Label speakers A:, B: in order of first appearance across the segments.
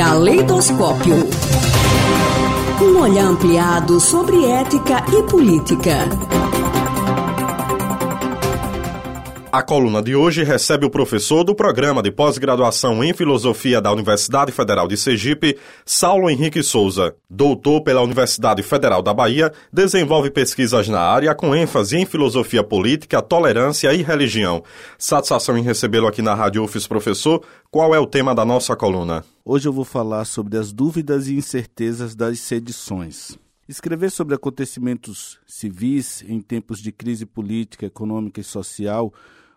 A: Caleidoscópio. Um olhar ampliado sobre ética e política.
B: A coluna de hoje recebe o professor do programa de pós-graduação em filosofia da Universidade Federal de Sergipe, Saulo Henrique Souza. Doutor pela Universidade Federal da Bahia, desenvolve pesquisas na área com ênfase em filosofia política, tolerância e religião. Satisfação em recebê-lo aqui na Rádio UFES, professor. Qual é o tema da nossa coluna?
C: Hoje eu vou falar sobre as dúvidas e incertezas das sedições. Escrever sobre acontecimentos civis em tempos de crise política, econômica e social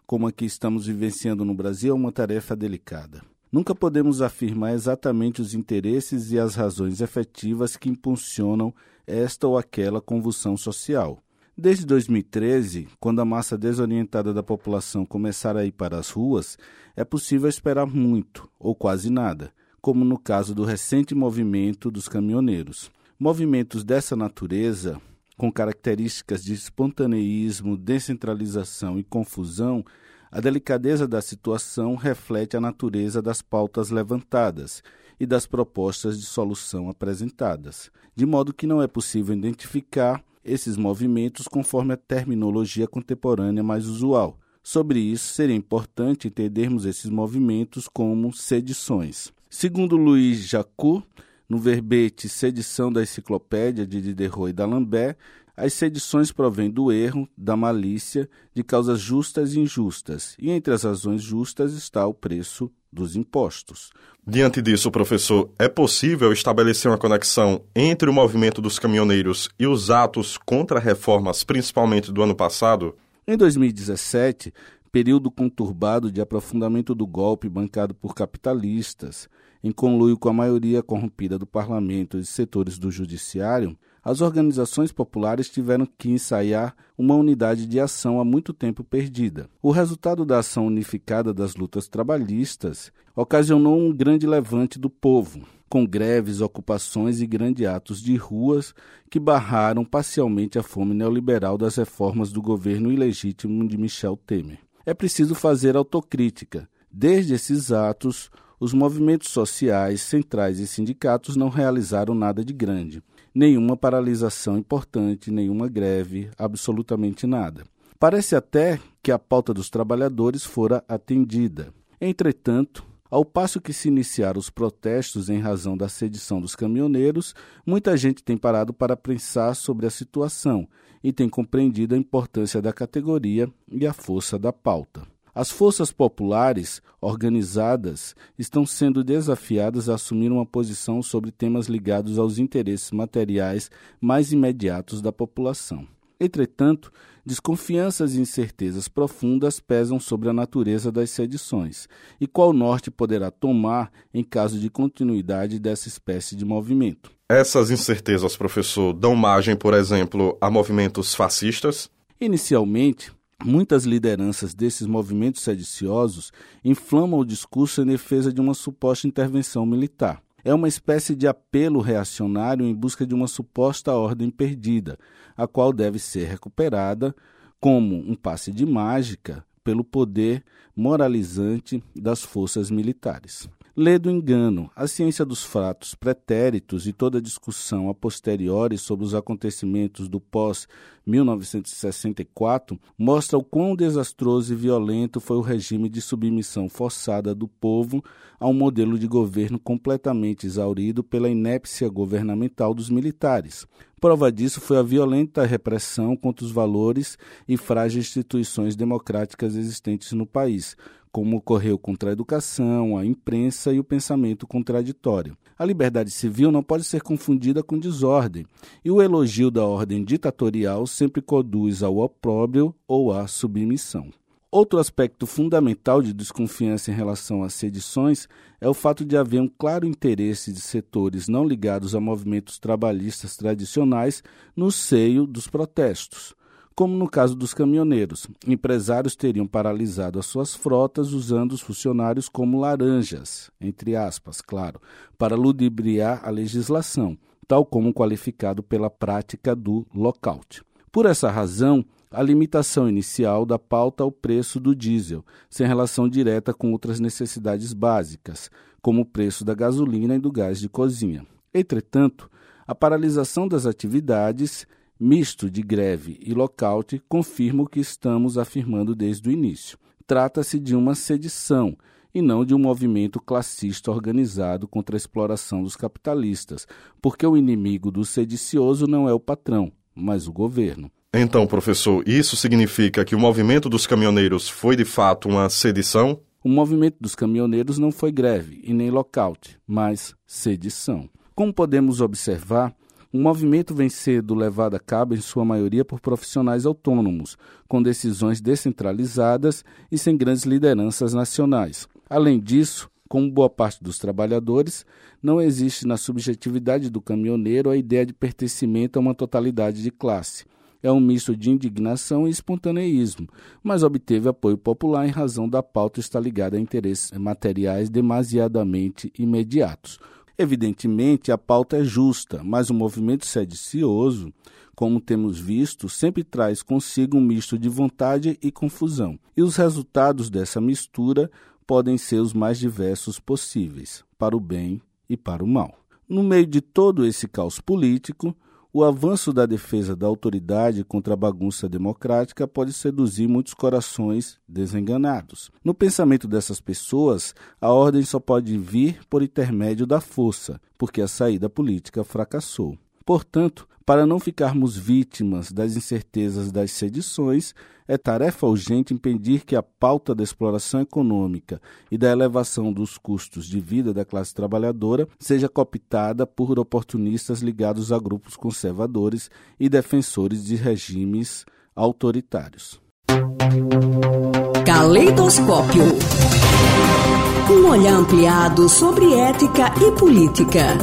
C: como a que estamos vivenciando no Brasil é uma tarefa delicada. Nunca podemos afirmar exatamente os interesses e as razões efetivas que impulsionam esta ou aquela convulsão social. Desde 2013, quando a massa desorientada da população começar a ir para as ruas, é possível esperar muito, ou quase nada, como no caso do recente movimento dos caminhoneiros. Movimentos dessa natureza com características de espontaneísmo, descentralização e confusão, a delicadeza da situação reflete a natureza das pautas levantadas e das propostas de solução apresentadas, de modo que não é possível identificar esses movimentos conforme a terminologia contemporânea mais usual. Sobre isso, seria importante entendermos esses movimentos como sedições. Segundo Luiz Jacot, no verbete Sedição da Enciclopédia de Diderot e d'Alembert, as sedições provêm do erro, da malícia, de causas justas e injustas, e entre as razões justas está o preço dos impostos.
B: Diante disso, professor, é possível estabelecer uma conexão entre o movimento dos caminhoneiros e os atos contra reformas, principalmente do ano passado?
C: Em 2017, período conturbado de aprofundamento do golpe bancado por capitalistas, em conluio com a maioria corrompida do parlamento e setores do judiciário, as organizações populares tiveram que ensaiar uma unidade de ação há muito tempo perdida. O resultado da ação unificada das lutas trabalhistas ocasionou um grande levante do povo, com greves, ocupações e grandes atos de ruas que barraram parcialmente a fome neoliberal das reformas do governo ilegítimo de Michel Temer. É preciso fazer autocrítica. Desde esses atos, os movimentos sociais, centrais e sindicatos não realizaram nada de grande. Nenhuma paralisação importante, nenhuma greve, absolutamente nada. Parece até que a pauta dos trabalhadores fora atendida. Entretanto, ao passo que se iniciaram os protestos em razão da sedição dos caminhoneiros, muita gente tem parado para pensar sobre a situação e tem compreendido a importância da categoria e a força da pauta. As forças populares organizadas estão sendo desafiadas a assumir uma posição sobre temas ligados aos interesses materiais mais imediatos da população. Entretanto, desconfianças e incertezas profundas pesam sobre a natureza das sedições e qual norte poderá tomar em caso de continuidade dessa espécie de movimento.
B: Essas incertezas, professor, dão margem, por exemplo, a movimentos fascistas?
C: Inicialmente, Muitas lideranças desses movimentos sediciosos inflamam o discurso em defesa de uma suposta intervenção militar. É uma espécie de apelo reacionário em busca de uma suposta ordem perdida, a qual deve ser recuperada como um passe de mágica pelo poder moralizante das forças militares. Lê do engano, a ciência dos fatos pretéritos e toda discussão a posteriori sobre os acontecimentos do pós-1964 mostra o quão desastroso e violento foi o regime de submissão forçada do povo a um modelo de governo completamente exaurido pela inépcia governamental dos militares. Prova disso foi a violenta repressão contra os valores e frágeis instituições democráticas existentes no país, como ocorreu contra a educação, a imprensa e o pensamento contraditório. A liberdade civil não pode ser confundida com desordem, e o elogio da ordem ditatorial sempre conduz ao opróbrio ou à submissão. Outro aspecto fundamental de desconfiança em relação às sedições é o fato de haver um claro interesse de setores não ligados a movimentos trabalhistas tradicionais no seio dos protestos como no caso dos caminhoneiros. Empresários teriam paralisado as suas frotas usando os funcionários como laranjas, entre aspas, claro, para ludibriar a legislação, tal como qualificado pela prática do lockout. Por essa razão, a limitação inicial da pauta ao preço do diesel, sem relação direta com outras necessidades básicas, como o preço da gasolina e do gás de cozinha. Entretanto, a paralisação das atividades, misto de greve e lockout, confirma o que estamos afirmando desde o início. Trata-se de uma sedição e não de um movimento classista organizado contra a exploração dos capitalistas, porque o inimigo do sedicioso não é o patrão, mas o governo.
B: Então, professor, isso significa que o movimento dos caminhoneiros foi de fato uma sedição?
C: O movimento dos caminhoneiros não foi greve e nem lockout, mas sedição. Como podemos observar, o movimento vem sendo levado a cabo, em sua maioria, por profissionais autônomos, com decisões descentralizadas e sem grandes lideranças nacionais. Além disso, como boa parte dos trabalhadores, não existe na subjetividade do caminhoneiro a ideia de pertencimento a uma totalidade de classe. É um misto de indignação e espontaneísmo, mas obteve apoio popular em razão da pauta estar ligada a interesses materiais demasiadamente imediatos. Evidentemente, a pauta é justa, mas o movimento sedicioso, como temos visto, sempre traz consigo um misto de vontade e confusão. E os resultados dessa mistura podem ser os mais diversos possíveis, para o bem e para o mal. No meio de todo esse caos político, o avanço da defesa da autoridade contra a bagunça democrática pode seduzir muitos corações desenganados. No pensamento dessas pessoas, a ordem só pode vir por intermédio da força, porque a saída política fracassou. Portanto, para não ficarmos vítimas das incertezas das sedições, é tarefa urgente impedir que a pauta da exploração econômica e da elevação dos custos de vida da classe trabalhadora seja cooptada por oportunistas ligados a grupos conservadores e defensores de regimes autoritários.
A: Caleidoscópio. Um olhar ampliado sobre ética e política.